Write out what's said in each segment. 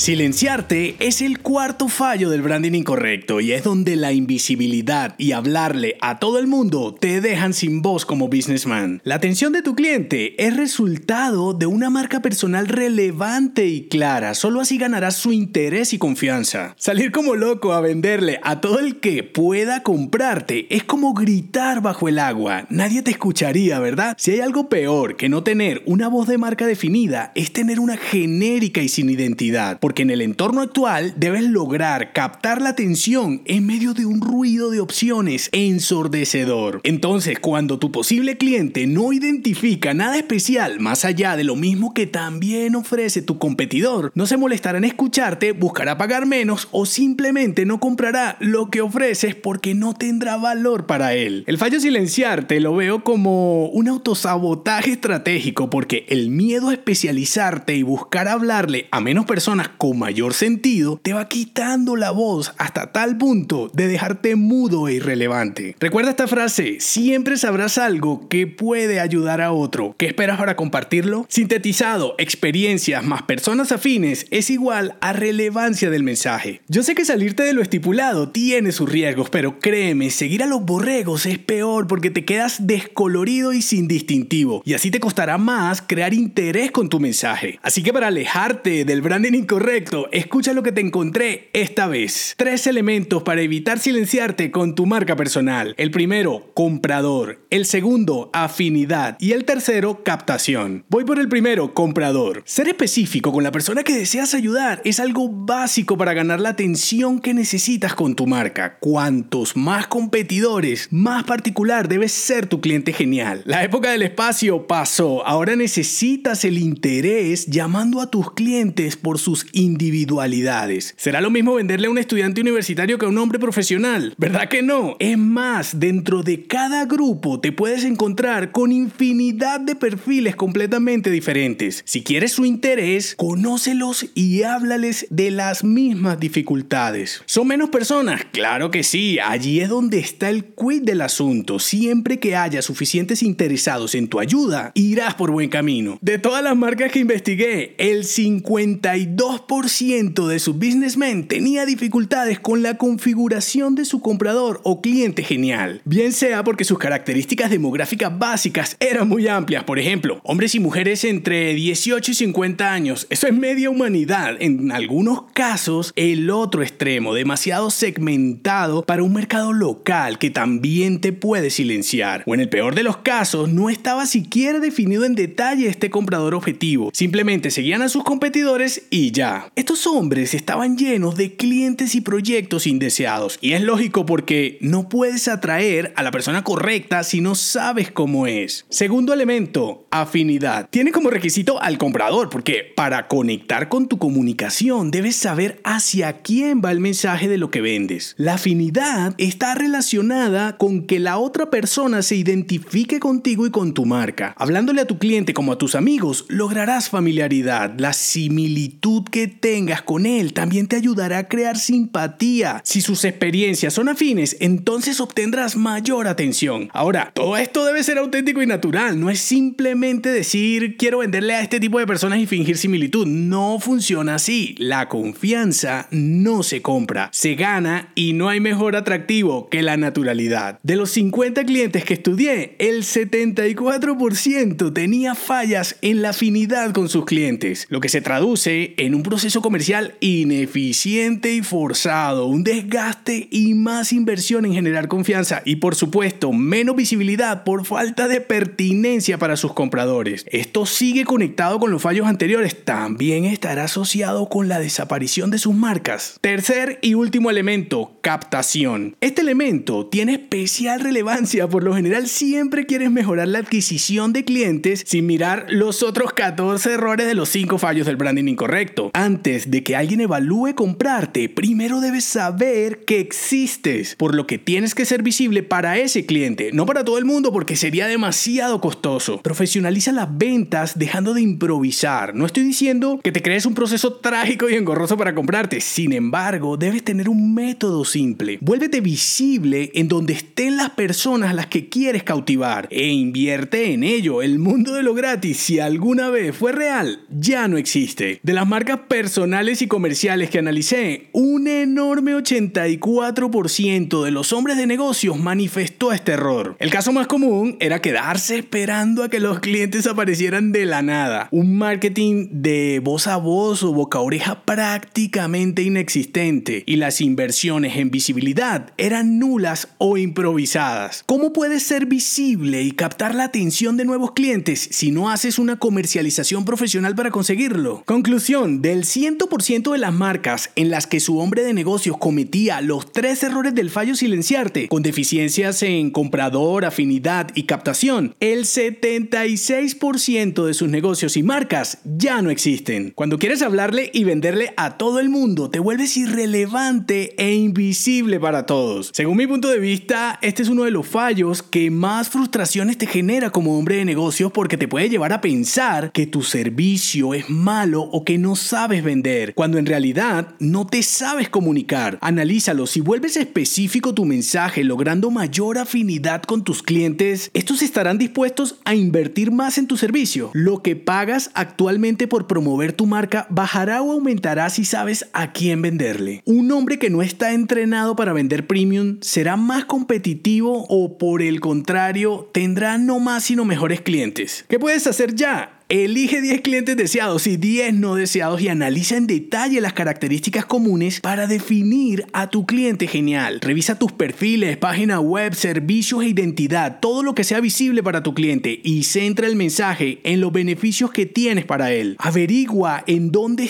Silenciarte es el cuarto fallo del branding incorrecto y es donde la invisibilidad y hablarle a todo el mundo te dejan sin voz como businessman. La atención de tu cliente es resultado de una marca personal relevante y clara, solo así ganarás su interés y confianza. Salir como loco a venderle a todo el que pueda comprarte es como gritar bajo el agua, nadie te escucharía, ¿verdad? Si hay algo peor que no tener una voz de marca definida es tener una genérica y sin identidad porque en el entorno actual debes lograr captar la atención en medio de un ruido de opciones ensordecedor. Entonces, cuando tu posible cliente no identifica nada especial más allá de lo mismo que también ofrece tu competidor, no se molestará en escucharte, buscará pagar menos o simplemente no comprará lo que ofreces porque no tendrá valor para él. El fallo silenciarte lo veo como un autosabotaje estratégico porque el miedo a especializarte y buscar hablarle a menos personas con mayor sentido, te va quitando la voz hasta tal punto de dejarte mudo e irrelevante. Recuerda esta frase, siempre sabrás algo que puede ayudar a otro. ¿Qué esperas para compartirlo? Sintetizado, experiencias más personas afines es igual a relevancia del mensaje. Yo sé que salirte de lo estipulado tiene sus riesgos, pero créeme, seguir a los borregos es peor porque te quedas descolorido y sin distintivo. Y así te costará más crear interés con tu mensaje. Así que para alejarte del branding incorrecto, Correcto, escucha lo que te encontré esta vez. Tres elementos para evitar silenciarte con tu marca personal. El primero, comprador. El segundo, afinidad. Y el tercero, captación. Voy por el primero, comprador. Ser específico con la persona que deseas ayudar es algo básico para ganar la atención que necesitas con tu marca. Cuantos más competidores, más particular debes ser tu cliente genial. La época del espacio pasó. Ahora necesitas el interés llamando a tus clientes por sus individualidades. ¿Será lo mismo venderle a un estudiante universitario que a un hombre profesional? ¿Verdad que no? Es más, dentro de cada grupo te puedes encontrar con infinidad de perfiles completamente diferentes. Si quieres su interés, conócelos y háblales de las mismas dificultades. ¿Son menos personas? Claro que sí, allí es donde está el quid del asunto. Siempre que haya suficientes interesados en tu ayuda, irás por buen camino. De todas las marcas que investigué, el 52 ciento de sus businessmen tenía dificultades con la configuración de su comprador o cliente genial, bien sea porque sus características demográficas básicas eran muy amplias, por ejemplo, hombres y mujeres entre 18 y 50 años, eso es media humanidad, en algunos casos el otro extremo, demasiado segmentado para un mercado local que también te puede silenciar, o en el peor de los casos no estaba siquiera definido en detalle este comprador objetivo, simplemente seguían a sus competidores y ya. Estos hombres estaban llenos de clientes y proyectos indeseados. Y es lógico porque no puedes atraer a la persona correcta si no sabes cómo es. Segundo elemento, afinidad. Tiene como requisito al comprador porque para conectar con tu comunicación debes saber hacia quién va el mensaje de lo que vendes. La afinidad está relacionada con que la otra persona se identifique contigo y con tu marca. Hablándole a tu cliente como a tus amigos, lograrás familiaridad, la similitud que tengas con él también te ayudará a crear simpatía. Si sus experiencias son afines, entonces obtendrás mayor atención. Ahora, todo esto debe ser auténtico y natural, no es simplemente decir quiero venderle a este tipo de personas y fingir similitud. No funciona así. La confianza no se compra, se gana y no hay mejor atractivo que la naturalidad. De los 50 clientes que estudié, el 74% tenía fallas en la afinidad con sus clientes, lo que se traduce en un proceso comercial ineficiente y forzado, un desgaste y más inversión en generar confianza y por supuesto menos visibilidad por falta de pertinencia para sus compradores. Esto sigue conectado con los fallos anteriores, también estará asociado con la desaparición de sus marcas. Tercer y último elemento, captación. Este elemento tiene especial relevancia, por lo general siempre quieres mejorar la adquisición de clientes sin mirar los otros 14 errores de los 5 fallos del branding incorrecto Antes de que alguien evalúe comprarte, primero debes saber que existes, por lo que tienes que ser visible para ese cliente, no para todo el mundo porque sería demasiado costoso. Profesionaliza las ventas dejando de improvisar. No estoy diciendo que te crees un proceso trágico y engorroso para comprarte, sin embargo, debes tener un método simple. Vuélvete visible en donde estén las personas a las que quieres cautivar e invierte en ello. El mundo de lo gratis, si alguna vez fue real, ya no existe. De las marcas personales y comerciales que analicé, un enorme 84% de los hombres de negocios manifestó este error. El caso más común era quedarse esperando a que los clientes aparecieran de la nada. Un marketing de voz a voz o boca a oreja prácticamente inexistente y las inversiones en visibilidad eran nulas o improvisadas. ¿Cómo puedes ser visible y captar la atención de nuevos clientes si no haces una comercialización profesional para conseguirlo? Conclusión, del 100% de las marcas en las que su hombre de negocios cometía los tres errores del fallo silenciarte, con deficiencias en comprador, afinidad y captación, el 76% de sus negocios y marcas ya no existen. Cuando quieres hablarle y venderle a todo el mundo, te vuelves irrelevante e invisible para todos. Según mi punto de vista, este es uno de los fallos que más frustraciones te genera como hombre de negocios porque te puede llevar a pensar que tu servicio es malo o que no sabes vender, cuando en realidad no te sabes comunicar. Analízalo, si vuelves específico tu mensaje logrando mayor afinidad con tus clientes, estos estarán dispuestos a invertir más en tu servicio. Lo que pagas actualmente por promover tu marca bajará o aumentará si sabes a quién venderle. Un hombre que no está entrenado para vender premium será más competitivo o por el contrario tendrá no más sino mejores clientes. ¿Qué puedes hacer ya? Elige 10 clientes deseados y 10 no deseados y analiza en detalle las características comunes para definir a tu cliente genial. Revisa tus perfiles, página web, servicios e identidad, todo lo que sea visible para tu cliente y centra el mensaje en los beneficios que tienes para él. Averigua en dónde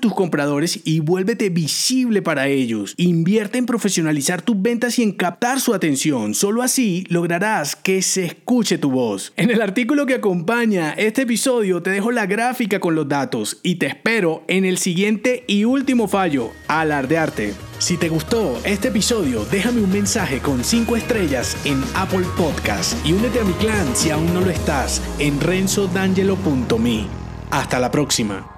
tus compradores y vuélvete visible para ellos. Invierte en profesionalizar tus ventas y en captar su atención. Solo así lograrás que se escuche tu voz. En el artículo que acompaña este episodio, te dejo la gráfica con los datos y te espero en el siguiente y último fallo, alardearte. Si te gustó este episodio, déjame un mensaje con 5 estrellas en Apple Podcast y únete a mi clan si aún no lo estás en renzodangelo.me. Hasta la próxima.